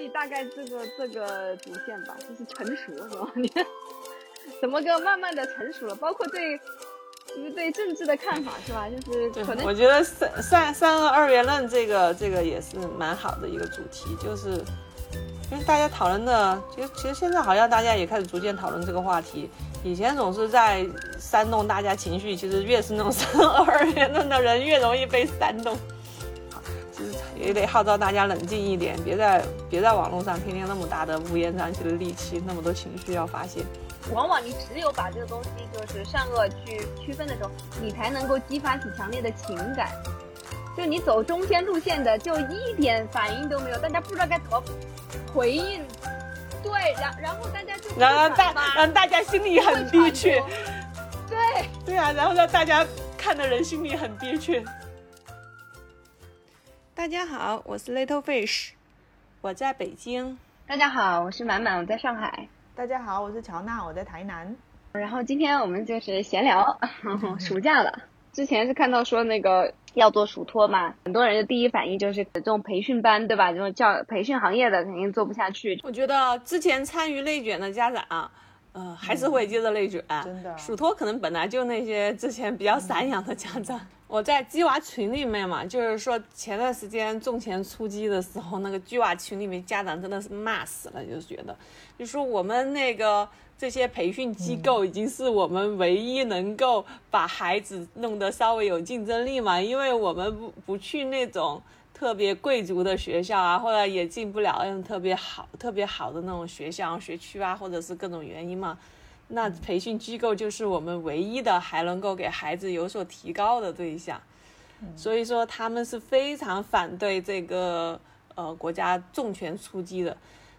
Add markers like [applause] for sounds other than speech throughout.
以大概这个这个主线吧，就是成熟是吧？[laughs] 你怎么个慢慢的成熟了？包括对，就是对政治的看法是吧？就是可能我觉得三三三个二元论这个这个也是蛮好的一个主题，就是因为大家讨论的，其实其实现在好像大家也开始逐渐讨论这个话题。以前总是在煽动大家情绪，其实越是那种三二元论的人越容易被煽动。也得号召大家冷静一点，别在别在网络上天天那么大的乌烟瘴气的戾气，那么多情绪要发泄。往往你只有把这个东西就是善恶去区分的时候，你才能够激发起强烈的情感。就你走中间路线的，就一点反应都没有，大家不知道该怎么回应。对，然然后大家就让大让大家心里很憋屈。对对啊，然后让大家看的人心里很憋屈。大家好，我是 Little Fish，我在北京。大家好，我是满满，我在上海。大家好，我是乔娜，我在台南。然后今天我们就是闲聊，[laughs] 暑假了。之前是看到说那个要做暑托嘛，很多人的第一反应就是这种培训班，对吧？这种教培训行业的肯定做不下去。我觉得之前参与内卷的家长，呃，还是会接着内卷。真的，暑托可能本来就那些之前比较散养的家长。我在鸡娃群里面嘛，就是说前段时间重拳出击的时候，那个鸡娃群里面家长真的是骂死了，就觉得，就说我们那个这些培训机构已经是我们唯一能够把孩子弄得稍微有竞争力嘛，因为我们不不去那种特别贵族的学校啊，或者也进不了那种特别好特别好的那种学校学区啊，或者是各种原因嘛。那培训机构就是我们唯一的还能够给孩子有所提高的对象，所以说他们是非常反对这个呃国家重拳出击的。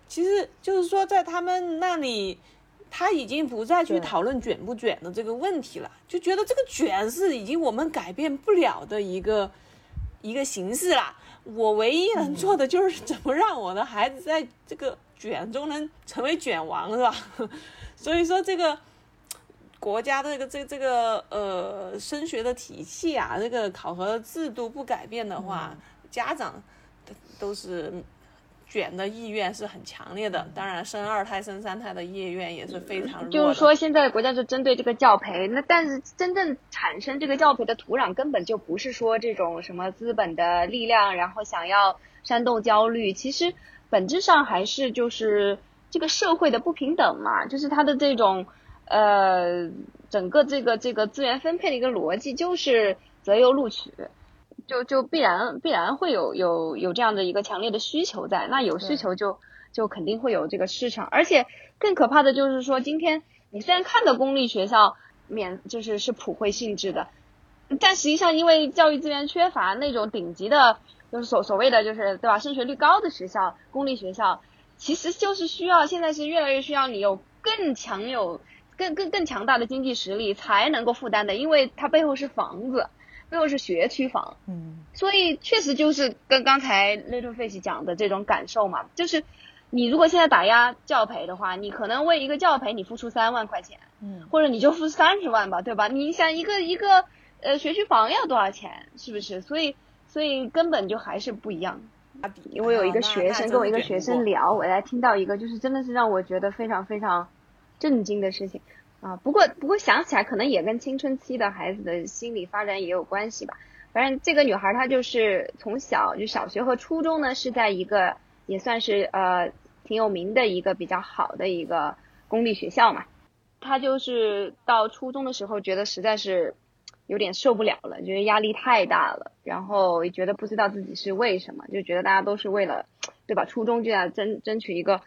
其实就是说在他们那里，他已经不再去讨论卷不卷的这个问题了，就觉得这个卷是已经我们改变不了的一个一个形式了。我唯一能做的就是怎么让我的孩子在这个卷中能成为卷王，是吧？[laughs] 所以说这个国家的这个这这个呃升学的体系啊，这个考核制度不改变的话，家长都是卷的意愿是很强烈的。当然，生二胎、生三胎的意愿也是非常弱。就是说，现在国家就针对这个教培，那但是真正产生这个教培的土壤，根本就不是说这种什么资本的力量，然后想要煽动焦虑。其实本质上还是就是。这个社会的不平等嘛，就是它的这种，呃，整个这个这个资源分配的一个逻辑，就是择优录取，就就必然必然会有有有这样的一个强烈的需求在，那有需求就就肯定会有这个市场，而且更可怕的就是说，今天你虽然看到公立学校免就是是普惠性质的，但实际上因为教育资源缺乏，那种顶级的，就是所所谓的就是对吧，升学率高的学校，公立学校。其实就是需要，现在是越来越需要你有更强有更更更强大的经济实力才能够负担的，因为它背后是房子，背后是学区房，嗯，所以确实就是跟刚才 Little Fish 讲的这种感受嘛，就是你如果现在打压教培的话，你可能为一个教培你付出三万块钱，嗯，或者你就付三十万吧，对吧？你想一个一个呃学区房要多少钱，是不是？所以所以根本就还是不一样。我有一个学生跟我一个学生聊，我才听到一个就是真的是让我觉得非常非常震惊的事情啊。不过不过想起来可能也跟青春期的孩子的心理发展也有关系吧。反正这个女孩她就是从小就小学和初中呢是在一个也算是呃挺有名的一个比较好的一个公立学校嘛。她就是到初中的时候觉得实在是。有点受不了了，觉得压力太大了，然后也觉得不知道自己是为什么，就觉得大家都是为了，对吧？初中就要争争取一个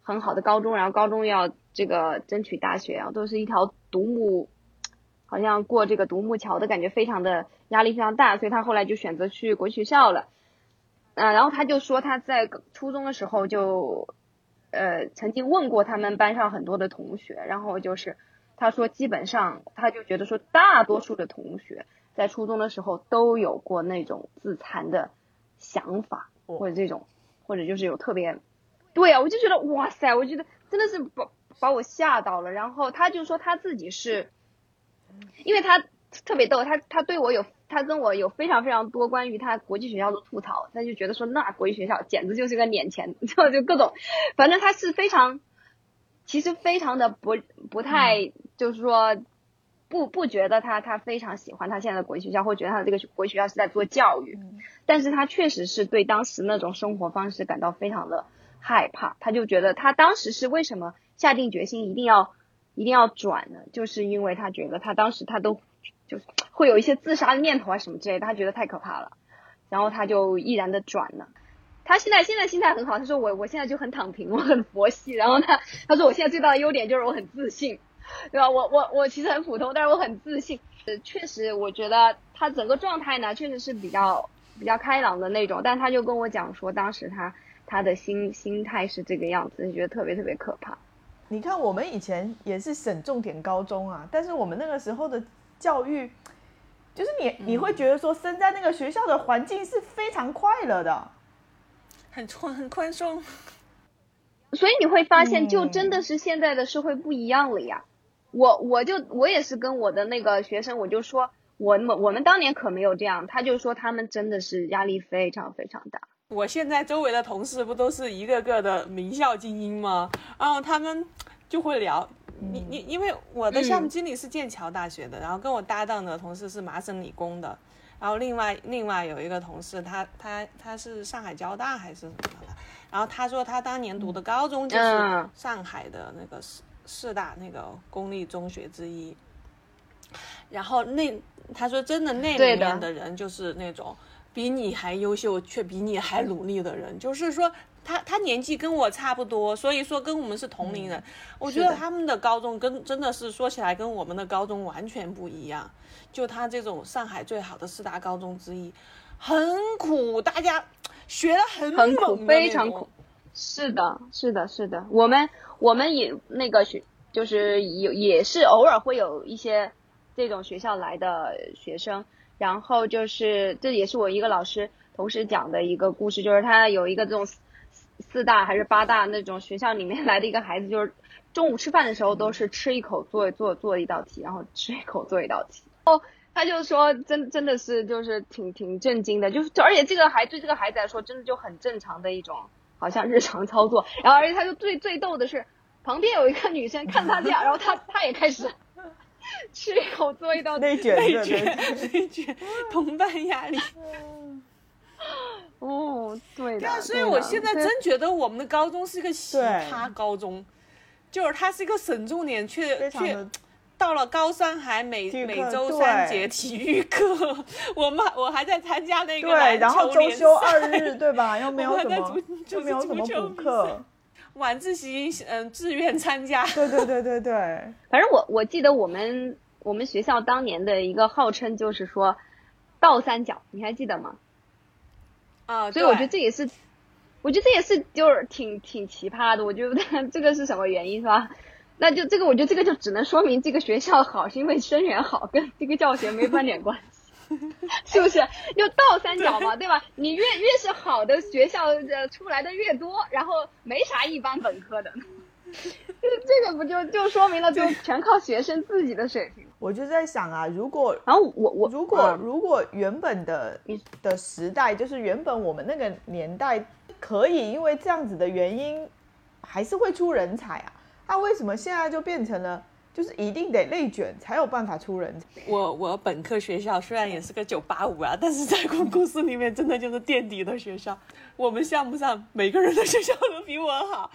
很好的高中，然后高中要这个争取大学啊，都是一条独木，好像过这个独木桥的感觉，非常的压力非常大，所以他后来就选择去国际学校了。嗯，然后他就说他在初中的时候就，呃，曾经问过他们班上很多的同学，然后就是。他说，基本上他就觉得说，大多数的同学在初中的时候都有过那种自残的想法，或者这种，或者就是有特别，对啊，我就觉得哇塞，我觉得真的是把把我吓到了。然后他就说他自己是，因为他特别逗，他他对我有他跟我有非常非常多关于他国际学校的吐槽，他就觉得说那国际学校简直就是个脸钱，[laughs] 就就各种，反正他是非常，其实非常的不不太，就是说不不觉得他他非常喜欢他现在的国际学校，或觉得他的这个国际学校是在做教育，但是他确实是对当时那种生活方式感到非常的害怕，他就觉得他当时是为什么下定决心一定要一定要转呢？就是因为他觉得他当时他都。就是会有一些自杀的念头啊什么之类的，他觉得太可怕了，然后他就毅然的转了。他现在现在心态很好，他说我我现在就很躺平，我很佛系。然后他，他说我现在最大的优点就是我很自信，对吧？我我我其实很普通，但是我很自信。呃，确实，我觉得他整个状态呢，确实是比较比较开朗的那种。但他就跟我讲说，当时他他的心心态是这个样子，就觉得特别特别可怕。你看，我们以前也是省重点高中啊，但是我们那个时候的。教育就是你，你会觉得说，生在那个学校的环境是非常快乐的，很宽很宽松，所以你会发现，就真的是现在的社会不一样了呀。我我就我也是跟我的那个学生，我就说，我们我们当年可没有这样，他就说他们真的是压力非常非常大。我现在周围的同事不都是一个个的名校精英吗？然后他们就会聊。你你因为我的项目经理是剑桥大学的，然后跟我搭档的同事是麻省理工的，然后另外另外有一个同事，他他他是上海交大还是什么的，然后他说他当年读的高中就是上海的那个四四大那个公立中学之一，然后那他说真的那里面的人就是那种比你还优秀却比你还努力的人，就是说。他他年纪跟我差不多，所以说跟我们是同龄人。我觉得他们的高中跟真的是说起来跟我们的高中完全不一样。就他这种上海最好的四大高中之一，很苦，大家学的很很苦，非常苦。是的，是的，是的。我们我们也那个学，就是有也是偶尔会有一些这种学校来的学生，然后就是这也是我一个老师同时讲的一个故事，就是他有一个这种。四大还是八大那种学校里面来的一个孩子，就是中午吃饭的时候都是吃一口做做做一道题，然后吃一口做一道题。哦，他就说真真的是就是挺挺震惊的，就是而且这个孩对这个孩子来说真的就很正常的一种好像日常操作。然后而且他就最最逗的是，旁边有一个女生看他这样，然后他他也开始 [laughs] 吃一口做一道内卷内卷内卷，同伴压力。[laughs] 哦，对的，所以我现在真觉得我们的高中是一个奇葩高中，就是它是一个省重点，却却到了高三还每每周三节体育课，[laughs] 我们我还在参加那个对，然后周休二日 [laughs] 对吧？又没有怎么，就没有怎么补课，晚自习嗯自愿参加，对对对对对，反正我我记得我们我们学校当年的一个号称就是说倒三角，你还记得吗？啊，所以我觉得这也是，我觉得这也是就是挺挺奇葩的。我觉得这个是什么原因是吧？那就这个，我觉得这个就只能说明这个学校好，是因为生源好，跟这个教学没半点关系，[laughs] 是不是？就倒三角嘛，对吧？你越越是好的学校，呃，出来的越多，然后没啥一般本科的。[laughs] 这这个不就就说明了，就全靠学生自己的水平。我就在想啊，如果然后我我如果如果原本的的时代，就是原本我们那个年代，可以因为这样子的原因，还是会出人才啊。那为什么现在就变成了，就是一定得内卷才有办法出人才？我我本科学校虽然也是个九八五啊，但是在公公司里面真的就是垫底的学校。我们项目上每个人的学校都比我好。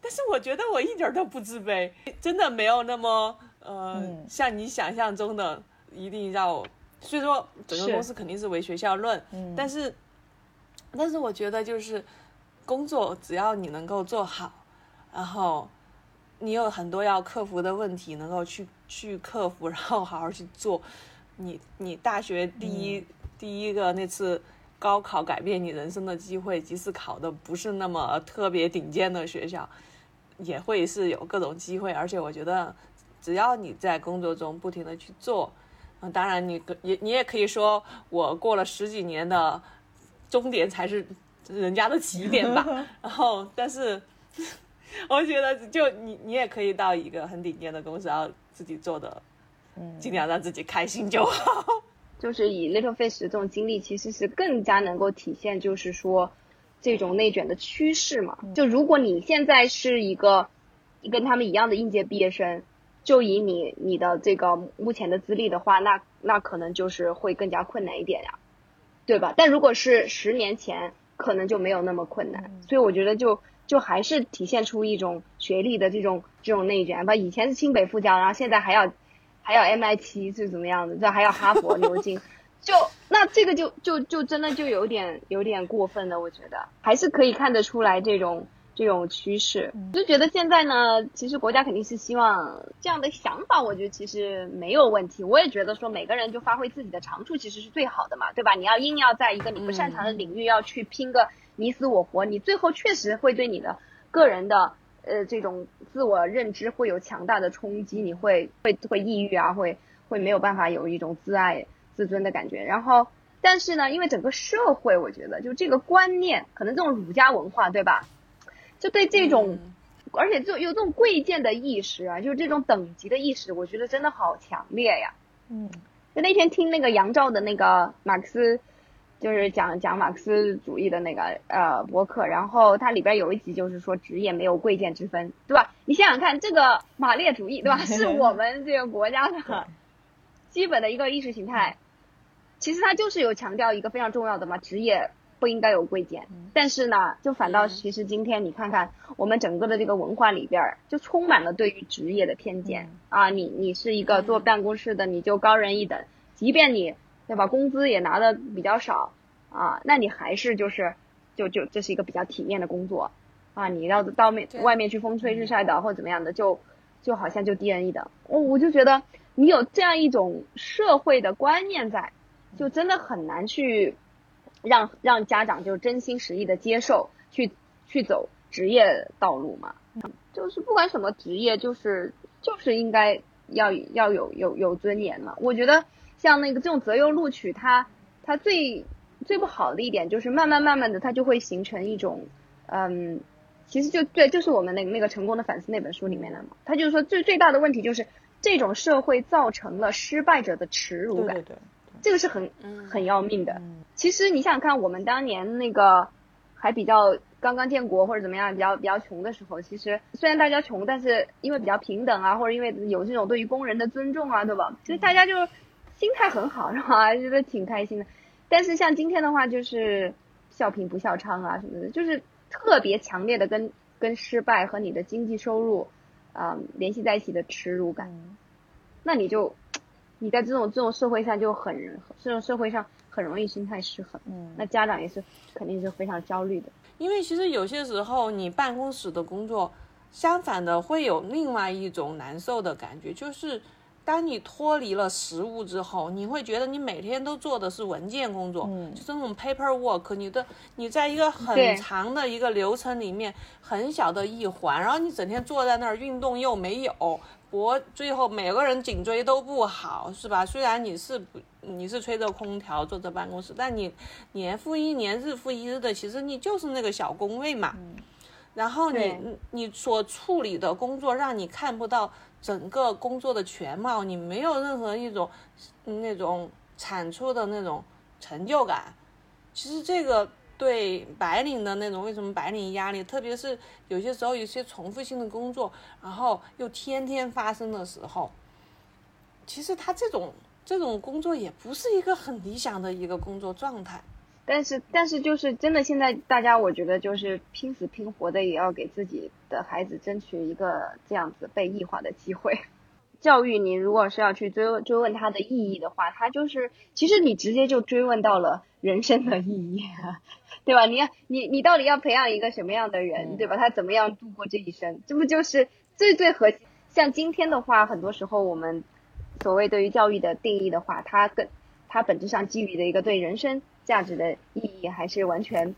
但是我觉得我一点都不自卑，真的没有那么呃，像你想象中的一定要。所以说，整个公司肯定是为学校论。嗯。但是，但是我觉得就是工作，只要你能够做好，然后你有很多要克服的问题，能够去去克服，[laughs] 然后好好去做。你你大学第一第一个那次。高考改变你人生的机会，即使考的不是那么特别顶尖的学校，也会是有各种机会。而且我觉得，只要你在工作中不停的去做，嗯，当然你也你也可以说我过了十几年的终点才是人家的起点吧。[laughs] 然后，但是我觉得就你你也可以到一个很顶尖的公司，然后自己做的，嗯，尽量让自己开心就好。[laughs] 就是以 Little Fish 这种经历，其实是更加能够体现，就是说这种内卷的趋势嘛。就如果你现在是一个跟他们一样的应届毕业生，就以你你的这个目前的资历的话，那那可能就是会更加困难一点呀，对吧？但如果是十年前，可能就没有那么困难。所以我觉得就就还是体现出一种学历的这种这种内卷吧。以前是清北复交，然后现在还要。还要 MIT 是怎么样的？这还要哈佛、[laughs] 牛津，就那这个就就就真的就有点有点过分了。我觉得还是可以看得出来这种这种趋势。就觉得现在呢，其实国家肯定是希望这样的想法，我觉得其实没有问题。我也觉得说每个人就发挥自己的长处，其实是最好的嘛，对吧？你要硬要在一个你不擅长的领域要去拼个你死我活，你最后确实会对你的个人的。呃，这种自我认知会有强大的冲击，你会会会抑郁啊，会会没有办法有一种自爱自尊的感觉。然后，但是呢，因为整个社会，我觉得就这个观念，可能这种儒家文化，对吧？就对这种，而且就有这种贵贱的意识啊，就是这种等级的意识，我觉得真的好强烈呀。嗯，就那天听那个杨照的那个马克思。就是讲讲马克思主义的那个呃博客，然后它里边有一集就是说职业没有贵贱之分，对吧？你想想看，这个马列主义，对吧？是我们这个国家的基本的一个意识形态。其实它就是有强调一个非常重要的嘛，职业不应该有贵贱。但是呢，就反倒其实今天你看看我们整个的这个文化里边，就充满了对于职业的偏见啊！你你是一个坐办公室的，你就高人一等，即便你。对吧？工资也拿的比较少啊，那你还是就是，就就这是一个比较体面的工作啊。你要到面外面去风吹日晒的或者怎么样的，就就好像就低人一等。我我就觉得你有这样一种社会的观念在，就真的很难去让让家长就真心实意的接受去去走职业道路嘛。就是不管什么职业，就是就是应该要要有有有尊严嘛。我觉得。像那个这种择优录取，它它最最不好的一点就是慢慢慢慢的，它就会形成一种，嗯，其实就对，就是我们那个那个成功的反思那本书里面的嘛，他就是说最最大的问题就是这种社会造成了失败者的耻辱感，对对，这个是很很要命的。其实你想想看，我们当年那个还比较刚刚建国或者怎么样比较比较穷的时候，其实虽然大家穷，但是因为比较平等啊，或者因为有这种对于工人的尊重啊，对吧？其实大家就。心态很好是吧？[laughs] 觉得挺开心的。但是像今天的话，就是笑贫不笑娼啊什么的，就是特别强烈的跟跟失败和你的经济收入啊联系在一起的耻辱感。那你就你在这种这种社会上就很这种社会上很容易心态失衡。嗯。那家长也是肯定是非常焦虑的。因为其实有些时候你办公室的工作，相反的会有另外一种难受的感觉，就是。当你脱离了实物之后，你会觉得你每天都做的是文件工作，就是那种 paper work。你的你在一个很长的一个流程里面，很小的一环，然后你整天坐在那儿，运动又没有，脖最后每个人颈椎都不好，是吧？虽然你是不你是吹着空调坐在办公室，但你年复一年，日复一日的，其实你就是那个小工位嘛。然后你你所处理的工作让你看不到。整个工作的全貌，你没有任何一种那种产出的那种成就感。其实这个对白领的那种，为什么白领压力，特别是有些时候有些重复性的工作，然后又天天发生的时候，其实他这种这种工作也不是一个很理想的一个工作状态。但是，但是就是真的，现在大家我觉得就是拼死拼活的，也要给自己的孩子争取一个这样子被异化的机会。教育你如果是要去追追问它的意义的话，它就是其实你直接就追问到了人生的意义，对吧？你要你你到底要培养一个什么样的人，对吧？他怎么样度过这一生？这不就是最最核心？像今天的话，很多时候我们所谓对于教育的定义的话，它跟它本质上基于的一个对人生。价值的意义还是完全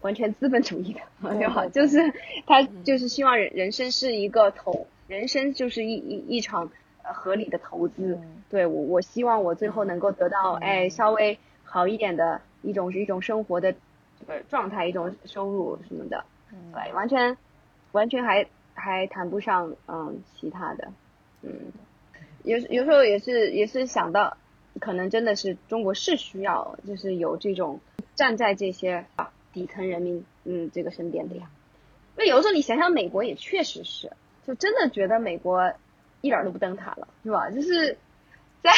完全资本主义的，对吧？就是他就是希望人人生是一个投，人生就是一一一场合理的投资。对我，我希望我最后能够得到哎稍微好一点的一种一种生活的这个状态，一种收入什么的。对，完全完全还还谈不上嗯其他的。嗯，有有时候也是也是想到。可能真的是中国是需要，就是有这种站在这些啊底层人民嗯这个身边的呀。那有时候你想想，美国也确实是，就真的觉得美国一点都不灯塔了，是吧？就是在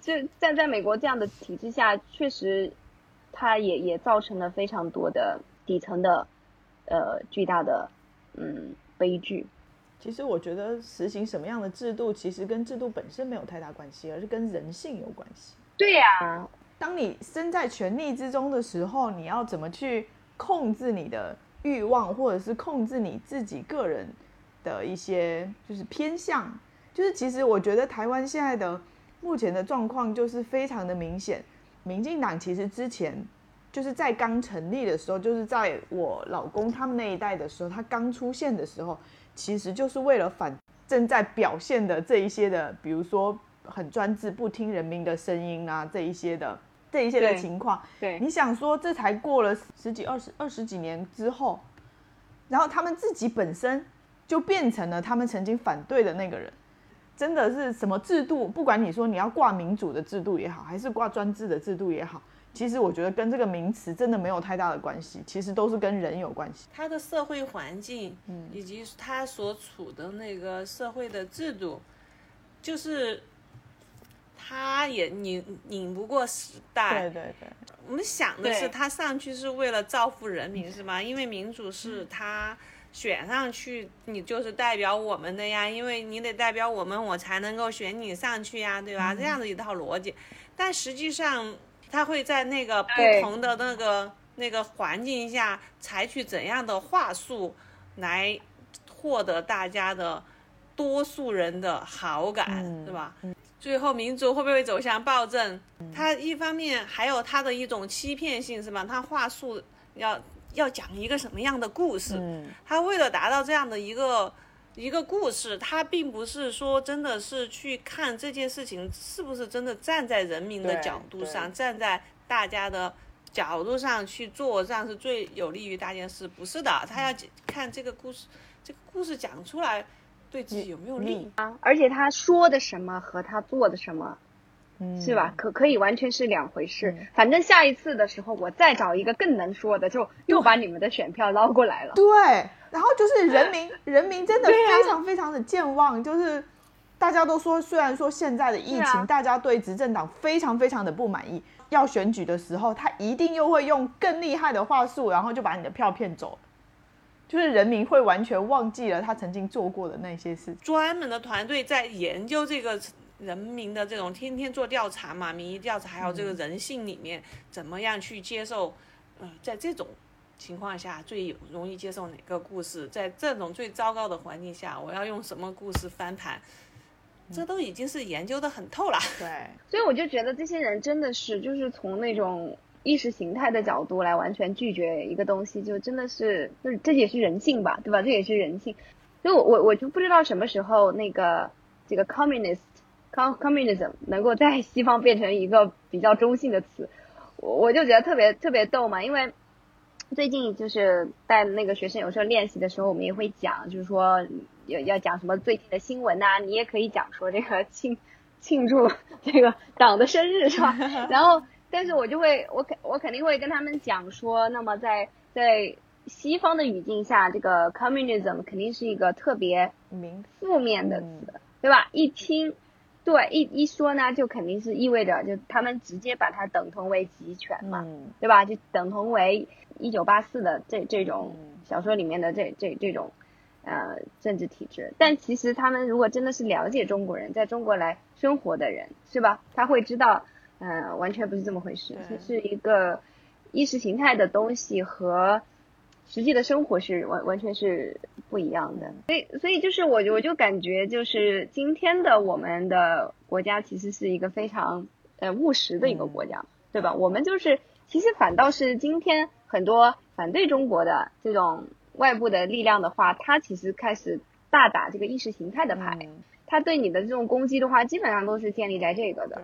就站在美国这样的体制下，确实它也也造成了非常多的底层的呃巨大的嗯悲剧。其实我觉得实行什么样的制度，其实跟制度本身没有太大关系，而是跟人性有关系。对呀，当你身在权力之中的时候，你要怎么去控制你的欲望，或者是控制你自己个人的一些就是偏向？就是其实我觉得台湾现在的目前的状况就是非常的明显。民进党其实之前就是在刚成立的时候，就是在我老公他们那一代的时候，他刚出现的时候。其实就是为了反正在表现的这一些的，比如说很专制、不听人民的声音啊，这一些的这一些的情况。对，你想说这才过了十几、二十二十几年之后，然后他们自己本身就变成了他们曾经反对的那个人，真的是什么制度？不管你说你要挂民主的制度也好，还是挂专制的制度也好。其实我觉得跟这个名词真的没有太大的关系，其实都是跟人有关系。他的社会环境，嗯，以及他所处的那个社会的制度，就是他也拧拧不过时代。对对对。我们想的是他上去是为了造福人民，是吗？因为民主是他选上去，你就是代表我们的呀，因为你得代表我们，我才能够选你上去呀，对吧？这样的一套逻辑，但实际上。他会在那个不同的那个那个环境下采取怎样的话术来获得大家的多数人的好感，是吧？最后民主会不会走向暴政？他一方面还有他的一种欺骗性，是吧？他话术要要讲一个什么样的故事？他为了达到这样的一个。一个故事，他并不是说真的是去看这件事情是不是真的站在人民的角度上，站在大家的角度上去做，这样是最有利于大件事。不是的，他要看这个故事，这个故事讲出来对自己有没有利啊？而且他说的什么和他做的什么，是吧？可可以完全是两回事。反正下一次的时候，我再找一个更能说的，就又把你们的选票捞过来了。对。然后就是人民，人民真的非常非常的健忘，就是大家都说，虽然说现在的疫情，大家对执政党非常非常的不满意，要选举的时候，他一定又会用更厉害的话术，然后就把你的票骗走，就是人民会完全忘记了他曾经做过的那些事。专门的团队在研究这个人民的这种天天做调查嘛，民意调查，还有这个人性里面怎么样去接受，呃，在这种。情况下最容易接受哪个故事？在这种最糟糕的环境下，我要用什么故事翻盘？这都已经是研究的很透了。对，[laughs] 所以我就觉得这些人真的是，就是从那种意识形态的角度来完全拒绝一个东西，就真的是，就是这也是人性吧，对吧？这也是人性。所以我我我就不知道什么时候那个这个 communist，com communism 能够在西方变成一个比较中性的词，我我就觉得特别特别逗嘛，因为。最近就是带那个学生有时候练习的时候，我们也会讲，就是说要要讲什么最近的新闻呐，你也可以讲说这个庆 [laughs] 庆祝这个党的生日是吧？[laughs] 然后，但是我就会我肯我肯定会跟他们讲说，那么在在西方的语境下，这个 communism 肯定是一个特别负面的词，对吧？一听。对，一一说呢，就肯定是意味着，就他们直接把它等同为集权嘛，对吧？就等同为一九八四的这这种小说里面的这这这种呃政治体制。但其实他们如果真的是了解中国人，在中国来生活的人，是吧？他会知道，嗯，完全不是这么回事，是是一个意识形态的东西和。实际的生活是完完全是不一样的，所以所以就是我我就感觉就是今天的我们的国家其实是一个非常呃务实的一个国家，对吧？我们就是其实反倒是今天很多反对中国的这种外部的力量的话，他其实开始大打这个意识形态的牌，他对你的这种攻击的话，基本上都是建立在这个的。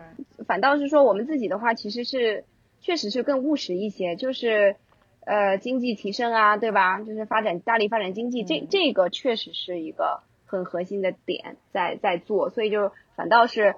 反倒是说我们自己的话，其实是确实是更务实一些，就是。呃，经济提升啊，对吧？就是发展大力发展经济，这这个确实是一个很核心的点，在在做，所以就反倒是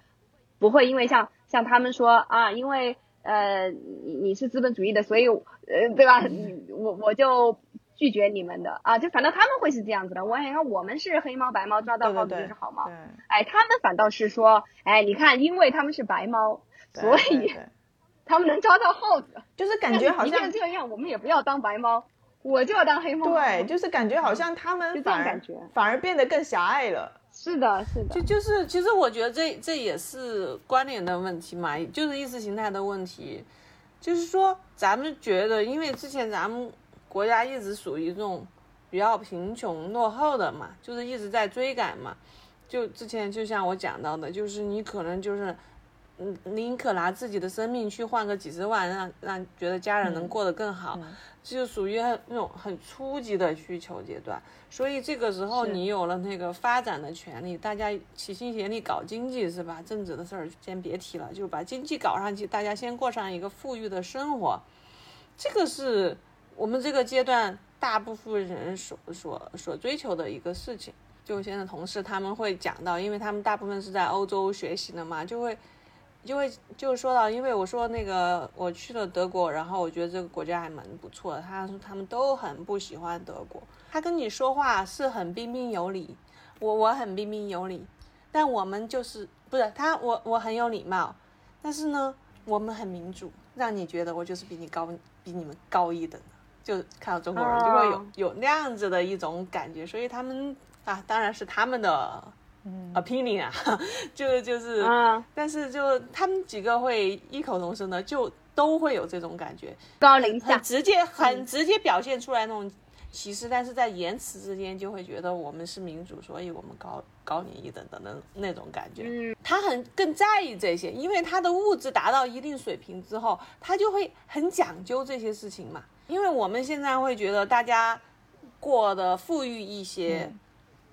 不会因为像像他们说啊，因为呃你你是资本主义的，所以呃对吧？我我就拒绝你们的啊，就反倒他们会是这样子的。我你看我们是黑猫白猫抓到耗子就是好猫，哎，他们反倒是说，哎，你看，因为他们是白猫，所以 [laughs] 他们能抓到耗子，就是感觉好像这样，我们也不要当白猫。我就要当黑猫。对，就是感觉好像他们反而反而变得更狭隘了。是的，是的。就就是，其实我觉得这这也是关联的问题嘛，就是意识形态的问题。就是说，咱们觉得，因为之前咱们国家一直属于这种比较贫穷落后的嘛，就是一直在追赶嘛。就之前就像我讲到的，就是你可能就是，嗯，宁可拿自己的生命去换个几十万，让让觉得家人能过得更好。就属于那种很初级的需求阶段，所以这个时候你有了那个发展的权利，大家齐心协力搞经济是吧？政治的事儿先别提了，就把经济搞上去，大家先过上一个富裕的生活，这个是我们这个阶段大部分人所所所追求的一个事情。就现在同事他们会讲到，因为他们大部分是在欧洲学习的嘛，就会。就会就是说到，因为我说那个我去了德国，然后我觉得这个国家还蛮不错的。他说他们都很不喜欢德国，他跟你说话是很彬彬有礼，我我很彬彬有礼，但我们就是不是他我我很有礼貌，但是呢我们很民主，让你觉得我就是比你高比你们高一等，就看到中国人就会有有那样子的一种感觉，所以他们啊当然是他们的。Opinion 啊，[laughs] 就就是，但是就他们几个会异口同声的，就都会有这种感觉，高临下，直接很直接表现出来那种歧视，但是在言辞之间就会觉得我们是民主，所以我们高高你一等的那那种感觉。嗯，他很更在意这些，因为他的物质达到一定水平之后，他就会很讲究这些事情嘛。因为我们现在会觉得大家过得富裕一些，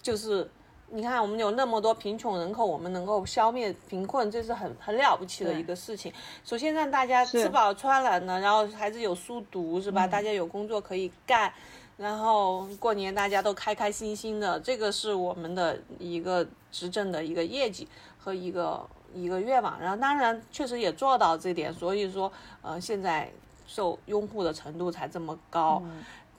就是。你看，我们有那么多贫穷人口，我们能够消灭贫困，这是很很了不起的一个事情。首先让大家吃饱穿暖呢，然后孩子有书读，是吧？大家有工作可以干，然后过年大家都开开心心的，这个是我们的一个执政的一个业绩和一个一个愿望。然后当然确实也做到这点，所以说呃现在受拥护的程度才这么高。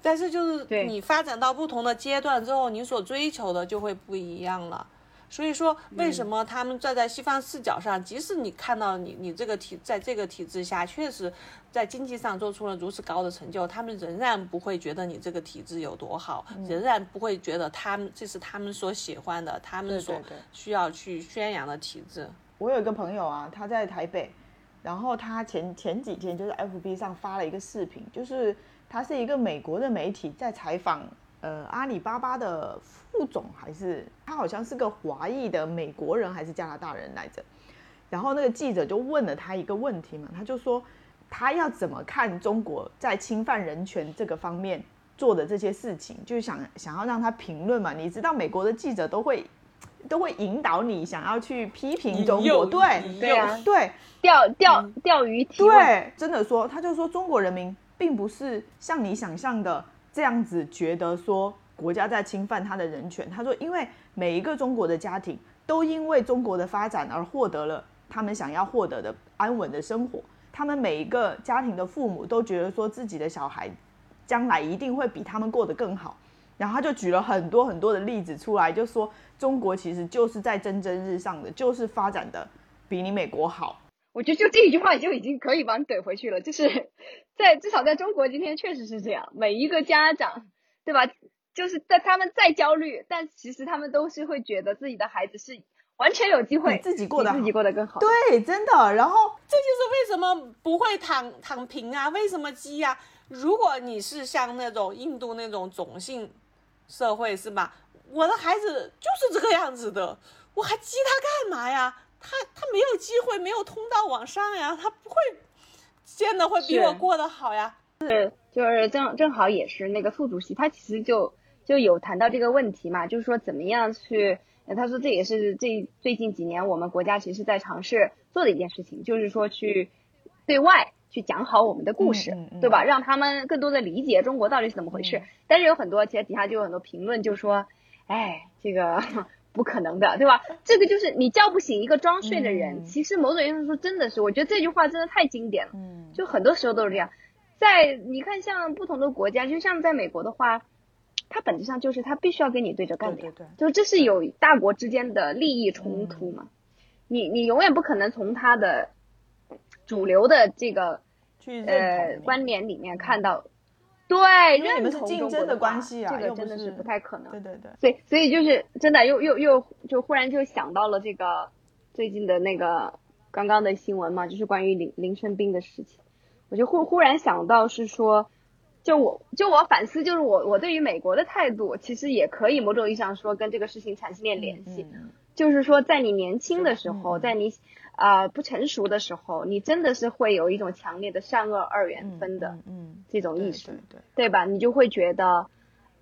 但是就是你发展到不同的阶段之后，你所追求的就会不一样了。所以说，为什么他们站在西方视角上，即使你看到你你这个体在这个体制下，确实在经济上做出了如此高的成就，他们仍然不会觉得你这个体制有多好，仍然不会觉得他们这是他们所喜欢的，他们所需要去宣扬的体制。我有一个朋友啊，他在台北，然后他前前几天就是 FB 上发了一个视频，就是。他是一个美国的媒体在采访，呃，阿里巴巴的副总，还是他好像是个华裔的美国人，还是加拿大人来着？然后那个记者就问了他一个问题嘛，他就说他要怎么看中国在侵犯人权这个方面做的这些事情，就是想想要让他评论嘛。你知道美国的记者都会都会引导你想要去批评中国，对对啊，对钓钓钓鱼提对，真的说，他就说中国人民。并不是像你想象的这样子，觉得说国家在侵犯他的人权。他说，因为每一个中国的家庭都因为中国的发展而获得了他们想要获得的安稳的生活。他们每一个家庭的父母都觉得说自己的小孩将来一定会比他们过得更好。然后他就举了很多很多的例子出来，就说中国其实就是在蒸蒸日上的，就是发展的比你美国好。我觉得就这一句话就已经可以把你怼回去了，就是 [laughs] 在至少在中国今天确实是这样，每一个家长，对吧？就是在他们再焦虑，但其实他们都是会觉得自己的孩子是完全有机会自己过得自己过得更好。对，真的。然后这就是为什么不会躺躺平啊？为什么鸡呀？如果你是像那种印度那种种姓社会是吧？我的孩子就是这个样子的，我还鸡他干嘛呀？他他没有机会，没有通道往上呀，他不会见的会比我过得好呀。是，就是正正好也是那个副主席，他其实就就有谈到这个问题嘛，就是说怎么样去，他说这也是这最近几年我们国家其实在尝试做的一件事情，就是说去对外去讲好我们的故事，对吧？让他们更多的理解中国到底是怎么回事。但是有很多其实底下就有很多评论就说，哎，这个。不可能的，对吧？[laughs] 这个就是你叫不醒一个装睡的人。嗯其实某种意义上说，真的是，我觉得这句话真的太经典了。嗯，就很多时候都是这样。在你看，像不同的国家，就像在美国的话，它本质上就是它必须要跟你对着干的，对对对就这是有大国之间的利益冲突嘛。你你永远不可能从它的主流的这个呃观点里面看到，对，因为你们是认同竞争的关系啊这个真的是不太可能。对对对，所以所以就是真的又又又就忽然就想到了这个最近的那个刚刚的新闻嘛，就是关于林林生斌的事情，我就忽忽然想到是说，就我就我反思，就是我我对于美国的态度，其实也可以某种意义上说跟这个事情产生点联系，嗯就是说在你年轻的时候，嗯在你啊、呃不成熟的时候，你真的是会有一种强烈的善恶二元嗯分的嗯嗯，这种意识。对对，对吧？你就会觉得，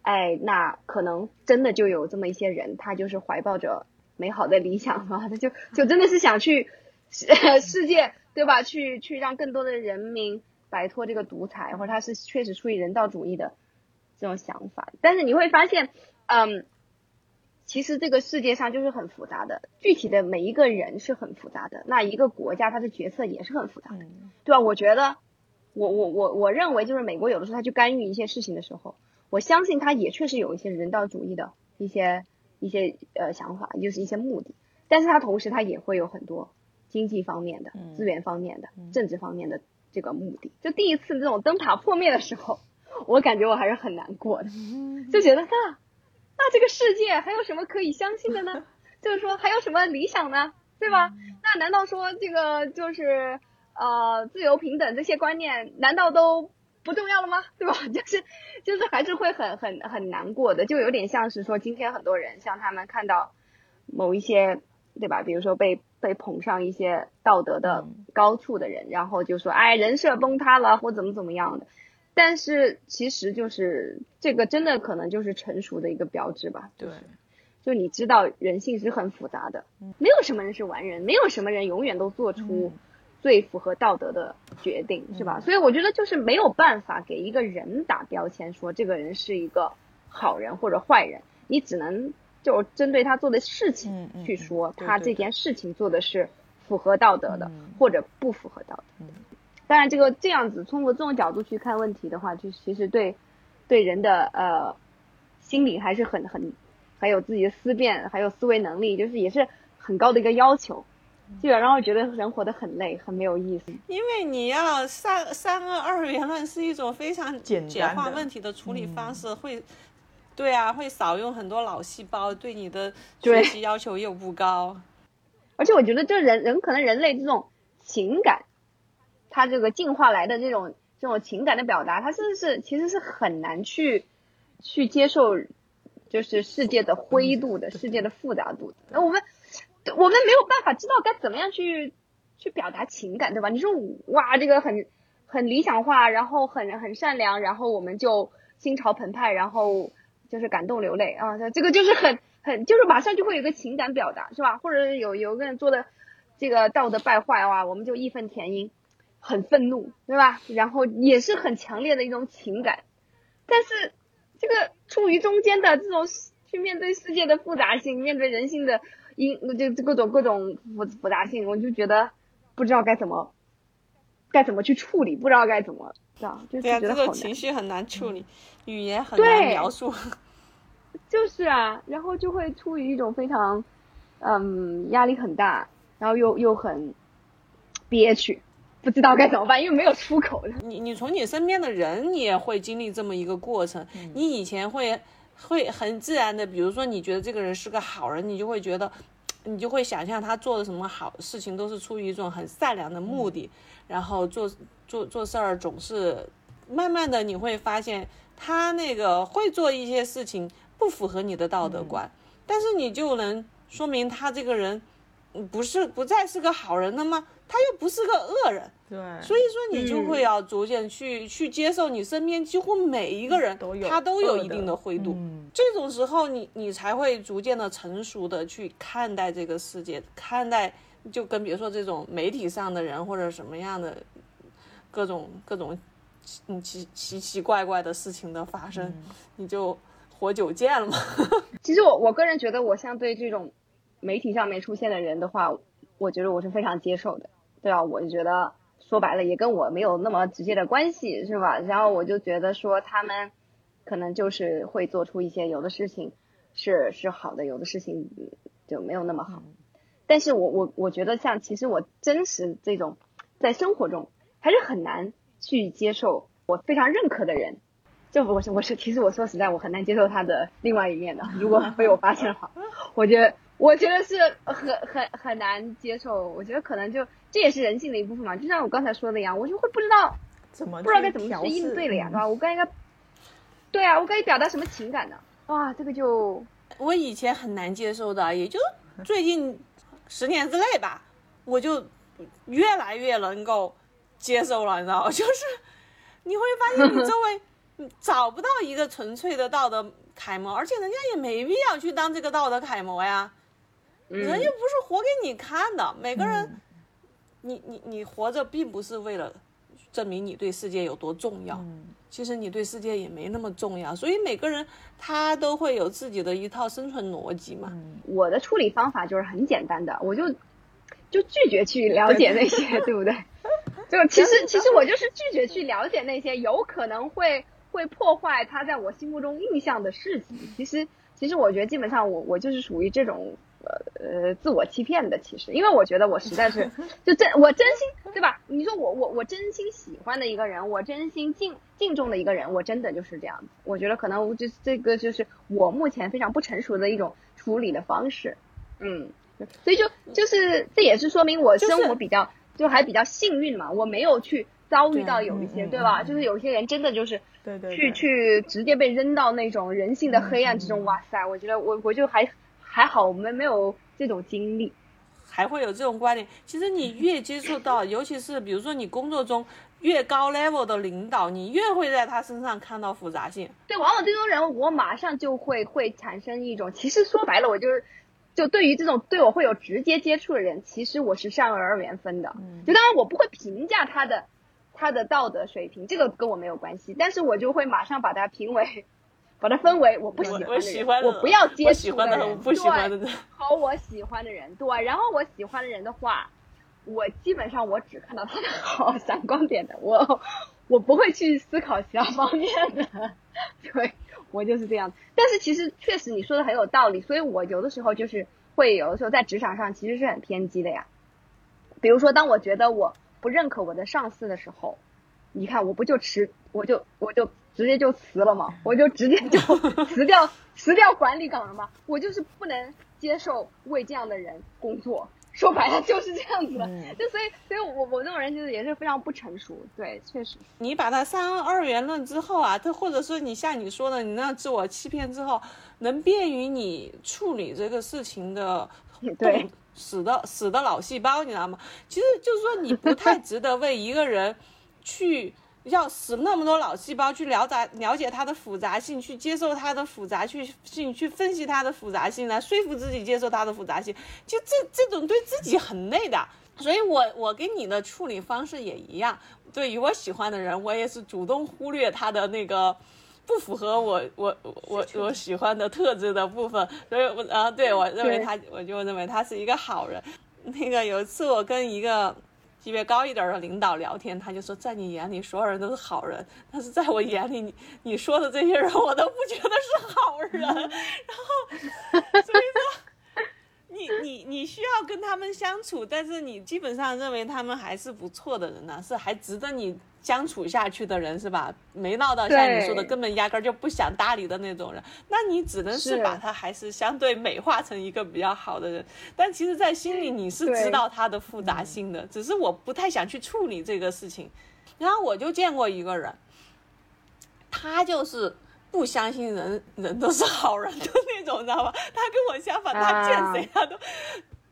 哎，那可能真的就有这么一些人，他就是怀抱着美好的理想嘛，[laughs] 他就就真的是想去世 [laughs] 世界，对吧？去去让更多的人民摆脱这个独裁，或者他是确实出于人道主义的这种想法。但是你会发现，嗯，其实这个世界上就是很复杂的，具体的每一个人是很复杂的，那一个国家它的决策也是很复杂的。嗯对吧？我觉得，我我我我认为，就是美国有的时候他去干预一些事情的时候，我相信他也确实有一些人道主义的一些一些呃想法，就是一些目的，但是他同时他也会有很多经济方面的、嗯资源方面的、嗯政治方面的这个目的。就第一次这种灯塔破灭的时候，我感觉我还是很难过的，[laughs] 就觉得那那这个世界还有什么可以相信的呢？[laughs] 就是说还有什么理想呢？对吧？那难道说这个就是呃自由平等这些观念，难道都不重要了吗？[laughs] 对吧？[laughs] 就是就是还是会很很很难过的，就有点像是说今天很多人像他们看到某一些对吧，比如说被被捧上一些道德的嗯高处的人，然后就说哎人设崩塌了或怎么怎么样的。但是其实就是这个真的可能就是成熟的一个标志吧，对，就你知道人性是很复杂的，没有什么人是完人，没有什么人永远都做出嗯最符合道德的决定，是吧？嗯所以我觉得就是没有办法给一个人打标签，说这个人是一个好人或者坏人，你只能就针对他做的事情去说他这件事情做的是符合道德的嗯或者不符合道德。嗯当然，这个这样子通过这种角度去看问题的话，就其实对对人的呃心理还是很很还有自己的思辨，还有思维能力，就是也是很高的一个要求。基本上我觉得人活得很累，很没有意思。因为你要三三个二元论是一种非常简简化问题的处理方式，会，对啊，会少用很多脑细胞，对你的学习要求又不高。而且我觉得，这人人可能人类这种情感，他这个进化来的这种这种情感的表达，他是是其实是很难去去接受，就是世界的灰度的、世界的复杂度的。那我们我们没有办法知道该怎么样去去表达情感，对吧？你说哇，这个很很理想化，然后很很善良，然后我们就心潮澎湃，然后就是感动流泪啊，这个就是很很就是马上就会有一个情感表达，是吧？或者有有个人做的这个道德败坏哇，我们就义愤填膺，很愤怒，对吧？然后也是很强烈的一种情感，但是这个处于中间的这种去面对世界的复杂性，面对人性的因这这各种各种复复杂性，我就觉得不知道该怎么该怎么去处理，不知道该怎么，知道？就是对啊，这个觉得。情绪很难处理，语言很难描述。[laughs] 就是啊，然后就会处于一种非常，嗯，压力很大，然后又又很憋屈，不知道该怎么办，因为没有出口的。你你从你身边的人，你也会经历这么一个过程。你以前会会很自然的，比如说你觉得这个人是个好人，你就会觉得，你就会想象他做的什么好事情都是出于一种很善良的目的，然后做做做事儿总是，慢慢的你会发现他那个会做一些事情不符合你的道德观，但是你就能说明他这个人。嗯不是不再是个好人了吗？他又不是个恶人，对，所以说你就会要逐渐去、去接受你身边几乎每一个人都有他都有一定的灰度，嗯。这种时候你你才会逐渐的成熟的去看待这个世界，看待就跟比如说这种媒体上的人或者什么样的各种各种奇奇奇奇怪怪的事情的发生，你就活久见了嘛。[laughs] 其实我我个人觉得，我像对这种媒体上面出现的人的话，我觉得我是非常接受的。对啊，我就觉得说白了也跟我没有那么直接的关系，是吧？然后我就觉得说他们可能就是会做出一些有的事情是是好的，有的事情就没有那么好。但是我我我觉得像其实我真实这种在生活中还是很难去接受我非常认可的人。就我是我是，其实我说实在，我很难接受他的另外一面的。如果 [laughs] 被我发现的话，我觉得我觉得是很很很难接受。我觉得可能就这也是人性的一部分嘛。就像我刚才说的一样，我就会不知道怎么不知道该怎么去应对了呀，对吧？我该应该对啊，我该表达什么情感呢？哇，这个就我以前很难接受的，也就最近十年之内吧，我就越来越能够接受了，你知道吗？[laughs] 就是你会发现你周围。[laughs] 找不到一个纯粹的道德楷模，而且人家也没必要去当这个道德楷模呀。人又不是活给你看的，每个人，你你你活着并不是为了证明你对世界有多重要，其实你对世界也没那么重要。所以每个人他都会有自己的一套生存逻辑嘛。我的处理方法就是很简单的，我就就拒绝去了解那 [laughs] 些，对不对？就其实其实我就是拒绝去了解那些有可能会。会破坏他在我心目中印象的事情。其实，其实我觉得基本上我我就是属于这种呃呃自我欺骗的。其实，因为我觉得我实在是 [laughs] 就真我真心对吧？你说我我我真心喜欢的一个人，我真心敬敬重的一个人，我真的就是这样子。我觉得可能就这个就是我目前非常不成熟的一种处理的方式。嗯，所以就就是这也是说明我生活比较就还比较幸运嘛，我没有去遭遇到有一些对吧？就是有些人真的就是。对对，去去直接被扔到那种人性的黑暗之中，哇塞！我觉得我我就还还好，我们没有这种经历，还会有这种观点。其实你越接触到，[laughs] 尤其是比如说你工作中越高 level 的领导，你越会在他身上看到复杂性。对，往往这种人，我马上就会会产生一种，其实说白了，我就是就对于这种对我会有直接接触的人，其实我是善恶二元分的。嗯就当然我不会评价他的。他的道德水平，这个跟我没有关系，但是我就会马上把他评为，把它分为我不喜欢的人，我不要接触的人，对，和我喜欢的人，对，然后我喜欢的人的话，我基本上我只看到他的 [laughs] 好闪光点的，我我不会去思考其他方面的，对我就是这样。但是其实确实你说的很有道理，所以我有的时候就是会有的时候在职场上其实是很偏激的呀，比如说当我觉得我。不认可我的上司的时候，你看我不就持，我就我就直接就辞了嘛？[laughs] 我就直接就 [laughs] 辞掉辞掉管理岗了嘛？我就是不能接受为这样的人工作，说白了就是这样子的。就所以，所以我我这种人其实也是非常不成熟。对，确实。你把它三二元论之后啊，他或者说你像你说的，你那自我欺骗之后，能便于你处理这个事情的 [laughs] 对。死的死的老细胞，你知道吗？其实就是说，你不太值得为一个人去要死那么多脑细胞去了解了解它的复杂性，去接受它的复杂去性，去分析它的复杂性，来说服自己接受它的复杂性。就这这种对自己很累的。所以我我跟你的处理方式也一样。对于我喜欢的人，我也是主动忽略他的那个。不符合我我我我喜欢的特质的部分，所以我啊，对我认为他，我就认为他是一个好人。那个有一次我跟一个级别高一点的领导聊天，他就说，在你眼里所有人都是好人，但是在我眼里，你你说的这些人我都不觉得是好人。然后所以说，你你你需要跟他们相处，但是你基本上认为他们还是不错的人呢，是还值得你。相处下去的人是吧？没闹到像你说的，根本压根就不想搭理的那种人，那你只能是把他还是相对美化成一个比较好的人。但其实，在心里你是知道他的复杂性的，只是我不太想去处理这个事情。然后我就见过一个人，他就是不相信人人都是好人的那种，你知道吧？他跟我相反，他见谁他都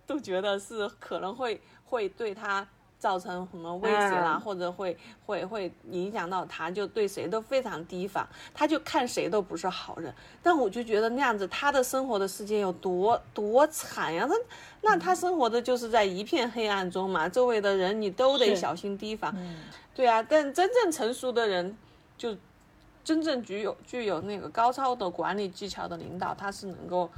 都觉得是可能会会对他。造成什么威胁啦，或者会会会影响到他，就对谁都非常提防，他就看谁都不是好人。但我就觉得那样子，他的生活的世界有多多惨呀！他那他生活的就是在一片黑暗中嘛，周围的人你都得小心提防。对啊，但真正成熟的人就。真正具有具有那个高超的管理技巧的领导，他是能够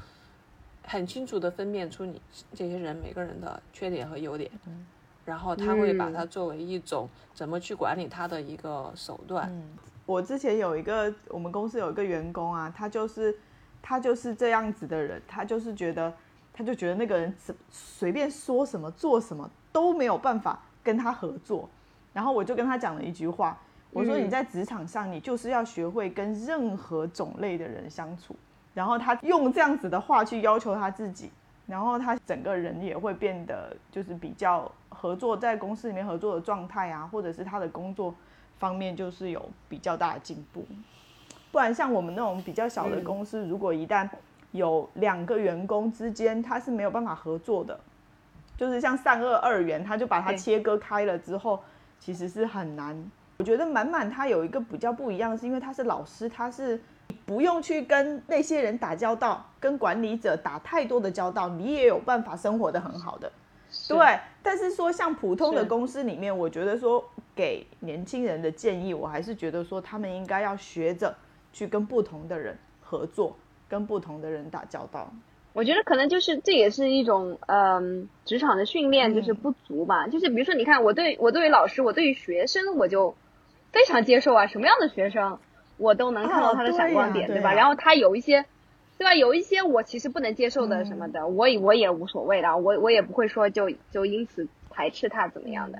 很清楚的分辨出你这些人每个人的缺点和优点，然后他会把它作为一种怎么去管理他的一个手段。嗯。我之前有一个我们公司有一个员工啊，他就是他就是这样子的人，他就是觉得他就觉得那个人随随便说什么做什么都没有办法跟他合作，然后我就跟他讲了一句话，我说你在职场上你就是要学会跟任何种类的人相处，然后他用这样子的话去要求他自己，然后他整个人也会变得就是比较合作在公司里面合作的状态啊，或者是他的工作。方面就是有比较大的进步，不然像我们那种比较小的公司，如果一旦有两个员工之间他是没有办法合作的，就是像善恶二元，他就把它切割开了之后，其实是很难。我觉得满满他有一个比较不一样，是因为他是老师，他是不用去跟那些人打交道，跟管理者打太多的交道，你也有办法生活的很好的。对，但是说像普通的公司里面，我觉得说给年轻人的建议，我还是觉得说他们应该要学着去跟不同的人合作，跟不同的人打交道。我觉得可能就是这也是一种嗯职场的训练就是不足吧。就是比如说你看我对我对于老师，我对于学生我就非常接受啊，什么样的学生我都能看到他的闪光点，对吧？然后他有一些。对吧？有一些我其实不能接受的什么的，我也我也无所谓的，我我也不会说就就因此排斥他怎么样的。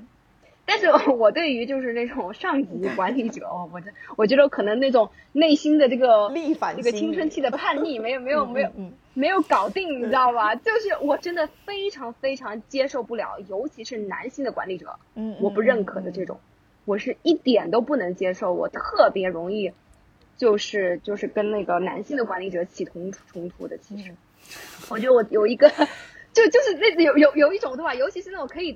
但是我对于就是那种上级管理者，我这我觉得可能那种内心的这个这个青春期的叛逆没有没有没有没有搞定，你知道吧？就是我真的非常非常接受不了，尤其是男性的管理者，我不认可的这种，我是一点都不能接受，我特别容易。就是就是跟那个男性的管理者起同冲突的，其实，[laughs] 我觉得我有一个，就就是那有有有一种对吧？尤其是那种可以，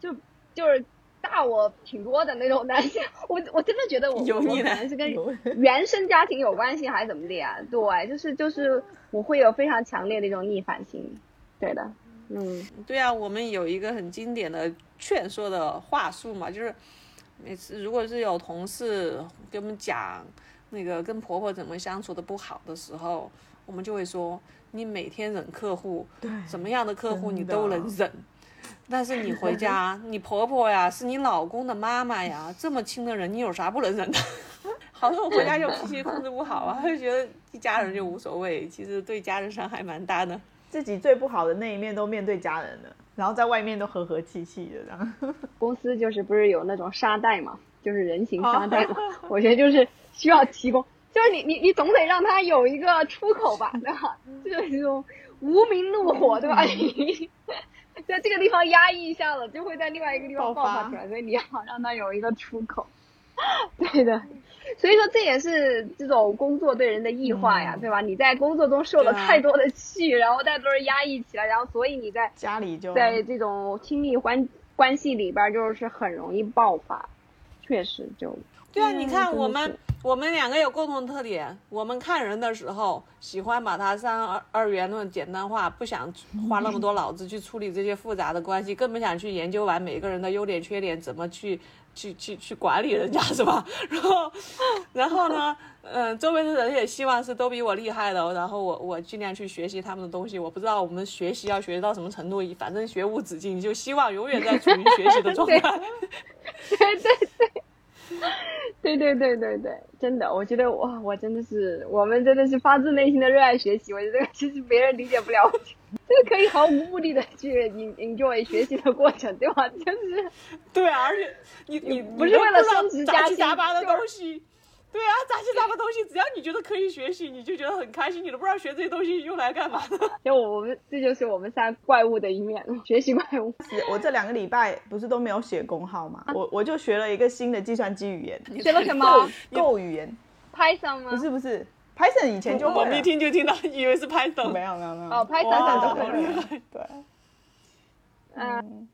就就是大我挺多的那种男性，我我真的觉得我我可能是跟原生家庭有关系还是怎么的呀？对，就是就是我会有非常强烈的一种逆反心，对的，嗯，对啊，我们有一个很经典的劝说的话术嘛，就是每次如果是有同事给我们讲。那个跟婆婆怎么相处的不好的时候，我们就会说，你每天忍客户，对，什么样的客户你都能忍，但是你回家，[laughs] 你婆婆呀是你老公的妈妈呀，这么亲的人，你有啥不能忍的？[laughs] 好多回家就脾气控制不好啊，就觉得一家人就无所谓，其实对家人伤害蛮大的。自己最不好的那一面都面对家人了，然后在外面都和和气气的这样。[laughs] 公司就是不是有那种沙袋嘛，就是人形沙袋嘛，我觉得就是。需要提供，就是你你你总得让他有一个出口吧，对吧？[laughs] 就是这种无名怒火，对吧？[laughs] 在这个地方压抑一下了，就会在另外一个地方爆发出来，所以你要 [laughs] 让他有一个出口。对的，所以说这也是这种工作对人的异化呀，对吧？你在工作中受了太多的气，然后太多人压抑起来，然后所以你在家里就在这种亲密关关系里边就是很容易爆发，确实就。对啊，你看我们我们两个有共同特点，我们看人的时候喜欢把它三二二元论简单化，不想花那么多脑子去处理这些复杂的关系，更不想去研究完每个人的优点缺点怎么去去去去管理人家，是吧？[laughs] 然后然后呢，嗯，周围的人也希望是都比我厉害的，然后我我尽量去学习他们的东西。我不知道我们学习要学习到什么程度，反正学无止境，就希望永远在处于学习的状态。对 [laughs] 对对。[laughs] 对对对对对，真的，我觉得哇，我真的是，我们真的是发自内心的热爱学习。我觉得 [laughs] 其实别人理解不了，[laughs] 这个可以毫无目的的去 enjoy 学习的过程，对吧？就是，对，而且你你不是为了升职加薪，杂八的东西。对啊，杂七杂八东西，只要你觉得可以学习，你就觉得很开心。你都不知道学这些东西用来干嘛的。就我们，这就是我们三怪物的一面，学习怪物。我这两个礼拜不是都没有写工号吗？我我就学了一个新的计算机语言。学了什么？[laughs] Go 语言。Python 吗？不是不是，Python 以前就我们一听就听到，以为是 Python。没有没有没有。哦，Python 很厉害。对。嗯。